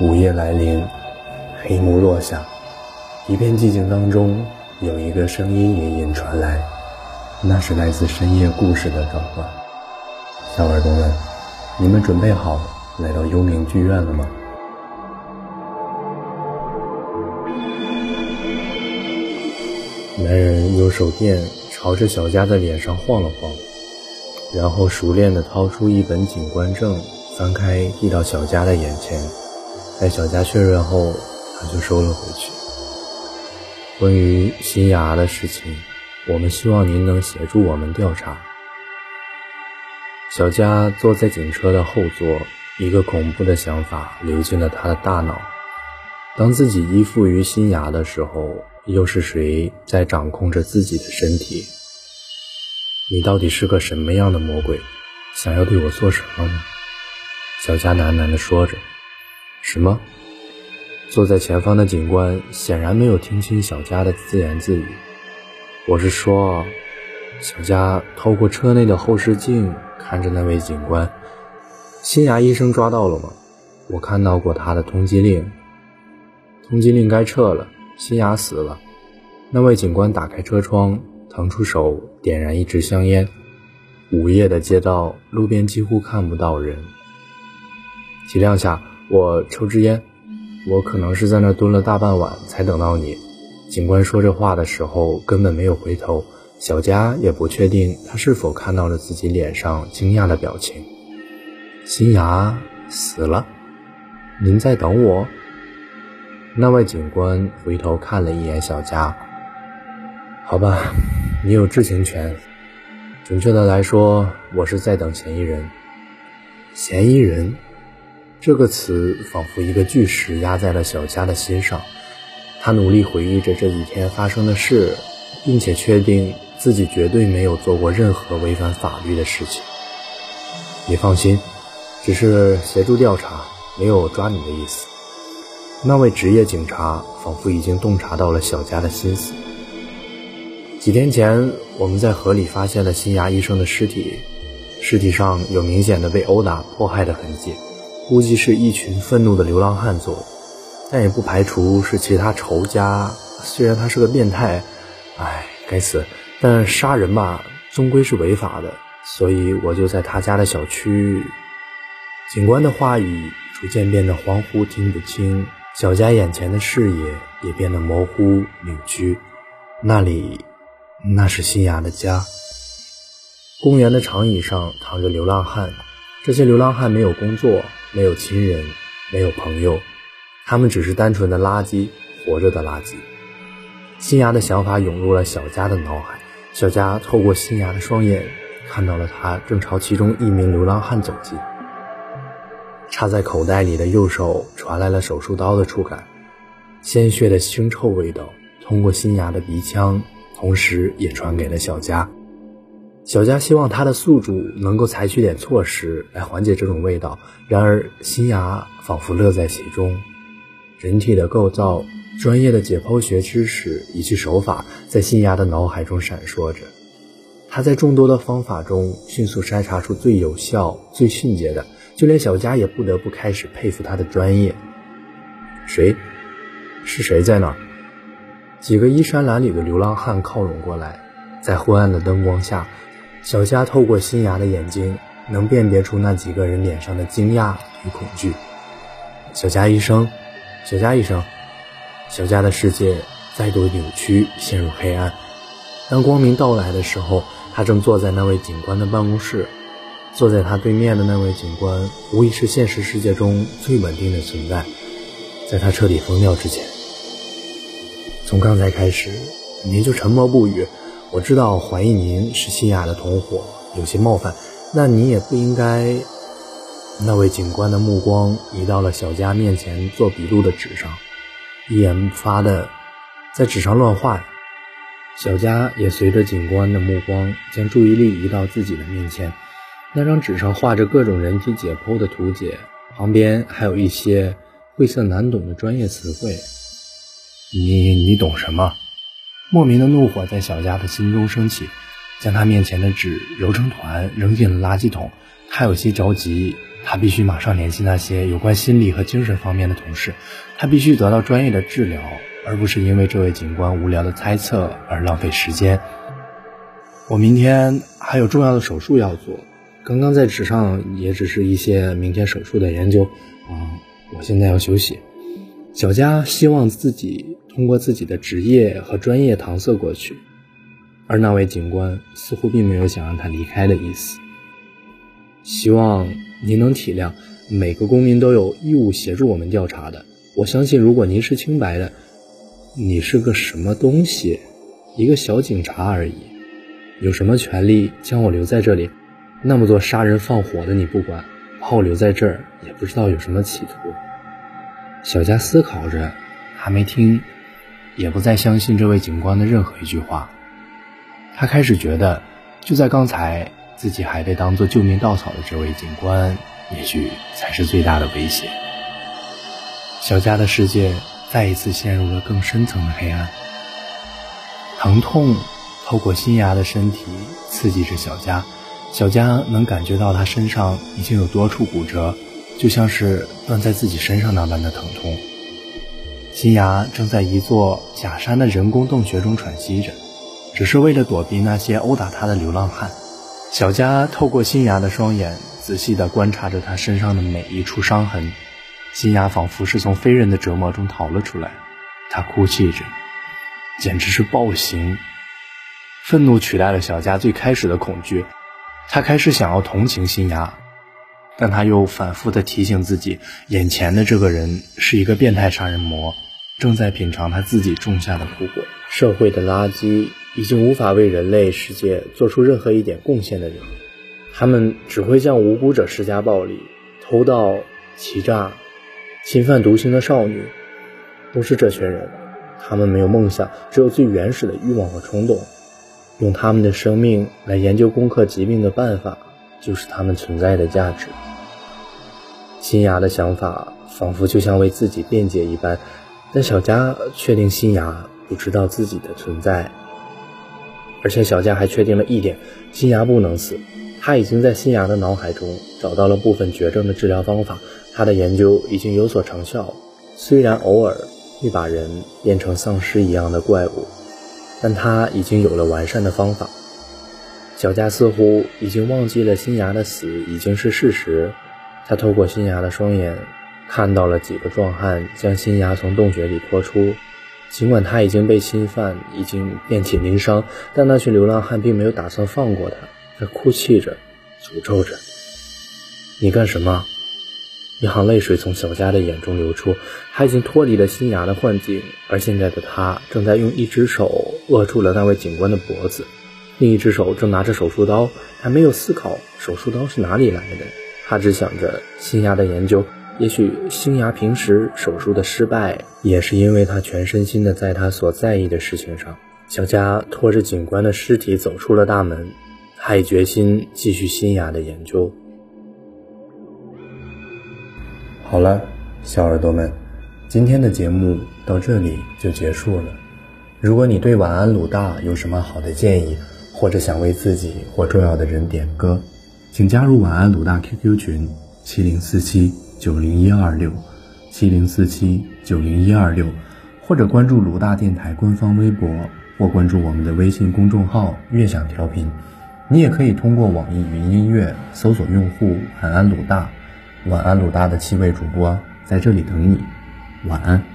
午夜来临，黑幕落下，一片寂静当中，有一个声音隐隐传来，那是来自深夜故事的召唤。小耳朵们，你们准备好来到幽冥剧院了吗？男人用手电朝着小佳的脸上晃了晃，然后熟练地掏出一本警官证，翻开递到小佳的眼前。在小佳确认后，他就收了回去。关于新芽的事情，我们希望您能协助我们调查。小佳坐在警车的后座，一个恐怖的想法流进了他的大脑：当自己依附于新芽的时候，又是谁在掌控着自己的身体？你到底是个什么样的魔鬼？想要对我做什么呢？小佳喃喃地说着。什么？坐在前方的警官显然没有听清小佳的自言自语。我是说，小佳透过车内的后视镜看着那位警官。新牙医生抓到了吗？我看到过他的通缉令。通缉令该撤了。新牙死了。那位警官打开车窗，腾出手点燃一支香烟。午夜的街道，路边几乎看不到人。体谅下。我抽支烟，我可能是在那蹲了大半晚才等到你。警官说这话的时候根本没有回头，小佳也不确定他是否看到了自己脸上惊讶的表情。新芽死了，您在等我？那位警官回头看了一眼小佳。好吧，你有知情权。准确的来说，我是在等嫌疑人。嫌疑人。这个词仿佛一个巨石压在了小佳的心上，他努力回忆着这几天发生的事，并且确定自己绝对没有做过任何违反法律的事情。你放心，只是协助调查，没有抓你的意思。那位职业警察仿佛已经洞察到了小佳的心思。几天前，我们在河里发现了新牙医生的尸体，尸体上有明显的被殴打迫害的痕迹。估计是一群愤怒的流浪汉做的，但也不排除是其他仇家。虽然他是个变态，哎，该死！但杀人吧，终归是违法的，所以我就在他家的小区。警官的话语逐渐变得恍惚，听不清。小佳眼前的视野也变得模糊扭曲。那里，那是新芽的家。公园的长椅上躺着流浪汉，这些流浪汉没有工作。没有亲人，没有朋友，他们只是单纯的垃圾，活着的垃圾。新芽的想法涌入了小佳的脑海，小佳透过新芽的双眼，看到了他正朝其中一名流浪汉走近。插在口袋里的右手传来了手术刀的触感，鲜血的腥臭味道通过新芽的鼻腔，同时也传给了小佳。小佳希望他的宿主能够采取点措施来缓解这种味道，然而新芽仿佛乐在其中。人体的构造、专业的解剖学知识以及手法在新芽的脑海中闪烁着。他在众多的方法中迅速筛查出最有效、最迅捷的，就连小佳也不得不开始佩服他的专业。谁？是谁在那？几个衣衫褴褛的流浪汉靠拢过来，在昏暗的灯光下。小佳透过新芽的眼睛，能辨别出那几个人脸上的惊讶与恐惧。小佳医生，小佳医生，小佳的世界再度扭曲，陷入黑暗。当光明到来的时候，他正坐在那位警官的办公室。坐在他对面的那位警官，无疑是现实世界中最稳定的存在。在他彻底疯掉之前，从刚才开始，您就沉默不语。我知道怀疑您是新雅的同伙，有些冒犯，那你也不应该。那位警官的目光移到了小佳面前做笔录的纸上，一言不发的在纸上乱画。小佳也随着警官的目光将注意力移到自己的面前，那张纸上画着各种人体解剖的图解，旁边还有一些晦涩难懂的专业词汇。你你懂什么？莫名的怒火在小佳的心中升起，将他面前的纸揉成团扔进了垃圾桶。他有些着急，他必须马上联系那些有关心理和精神方面的同事，他必须得到专业的治疗，而不是因为这位警官无聊的猜测而浪费时间。我明天还有重要的手术要做，刚刚在纸上也只是一些明天手术的研究啊，我现在要休息。小佳希望自己通过自己的职业和专业搪塞过去，而那位警官似乎并没有想让他离开的意思。希望您能体谅，每个公民都有义务协助我们调查的。我相信，如果您是清白的，你是个什么东西？一个小警察而已，有什么权利将我留在这里？那么多杀人放火的你不管，把我留在这儿，也不知道有什么企图。小佳思考着，还没听，也不再相信这位警官的任何一句话。他开始觉得，就在刚才。自己还被当做救命稻草的这位警官，也许才是最大的威胁。小佳的世界再一次陷入了更深层的黑暗。疼痛透过新芽的身体刺激着小佳，小佳能感觉到他身上已经有多处骨折，就像是断在自己身上那般的疼痛。新芽正在一座假山的人工洞穴中喘息着，只是为了躲避那些殴打他的流浪汉。小佳透过新芽的双眼，仔细地观察着他身上的每一处伤痕。新芽仿佛是从非人的折磨中逃了出来，他哭泣着，简直是暴行。愤怒取代了小佳最开始的恐惧，他开始想要同情新芽，但他又反复地提醒自己，眼前的这个人是一个变态杀人魔，正在品尝他自己种下的苦果。社会的垃圾。已经无法为人类世界做出任何一点贡献的人，他们只会向无辜者施加暴力、偷盗、欺诈、侵犯独行的少女，都是这群人。他们没有梦想，只有最原始的欲望和冲动。用他们的生命来研究攻克疾病的办法，就是他们存在的价值。新芽的想法仿佛就像为自己辩解一般，但小佳确定新芽不知道自己的存在。而且小佳还确定了一点，新芽不能死。他已经在新芽的脑海中找到了部分绝症的治疗方法，他的研究已经有所成效。虽然偶尔会把人变成丧尸一样的怪物，但他已经有了完善的方法。小佳似乎已经忘记了新芽的死已经是事实。他透过新芽的双眼，看到了几个壮汉将新芽从洞穴里拖出。尽管他已经被侵犯，已经遍体鳞伤，但那群流浪汉并没有打算放过他。他哭泣着，诅咒着：“你干什么？”一行泪水从小佳的眼中流出。他已经脱离了新芽的幻境，而现在的他正在用一只手扼住了那位警官的脖子，另一只手正拿着手术刀，还没有思考手术刀是哪里来的。他只想着新芽的研究。也许新芽平时手术的失败，也是因为他全身心的在他所在意的事情上。小佳拖着警官的尸体走出了大门，他已决心继续新芽的研究。好了，小耳朵们，今天的节目到这里就结束了。如果你对晚安鲁大有什么好的建议，或者想为自己或重要的人点歌，请加入晚安鲁大 QQ 群七零四七。九零一二六七零四七九零一二六，或者关注鲁大电台官方微博，或关注我们的微信公众号“悦享调频”。你也可以通过网易云音乐搜索用户“晚安鲁大”，晚安鲁大的七位主播在这里等你。晚安。